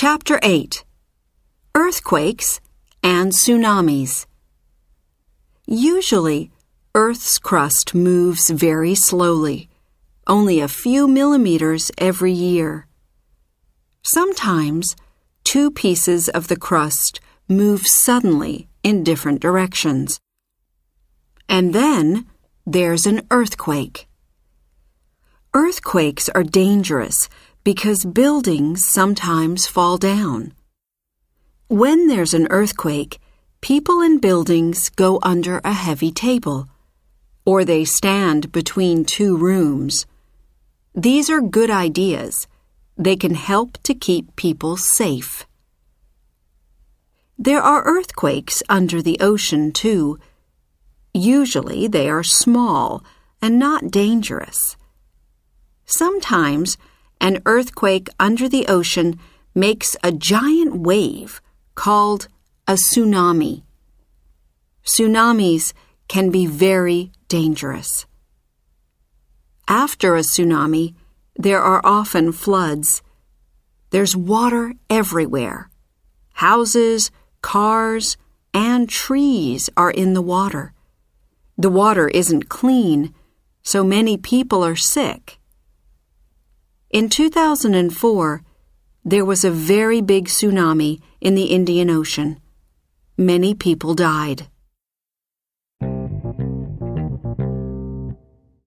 Chapter 8 Earthquakes and Tsunamis. Usually, Earth's crust moves very slowly, only a few millimeters every year. Sometimes, two pieces of the crust move suddenly in different directions. And then there's an earthquake. Earthquakes are dangerous because buildings sometimes fall down. When there's an earthquake, people in buildings go under a heavy table, or they stand between two rooms. These are good ideas. They can help to keep people safe. There are earthquakes under the ocean, too. Usually they are small and not dangerous. Sometimes an earthquake under the ocean makes a giant wave called a tsunami. Tsunamis can be very dangerous. After a tsunami, there are often floods. There's water everywhere. Houses, cars, and trees are in the water. The water isn't clean, so many people are sick. In 2004, there was a very big tsunami in the Indian Ocean. Many people died.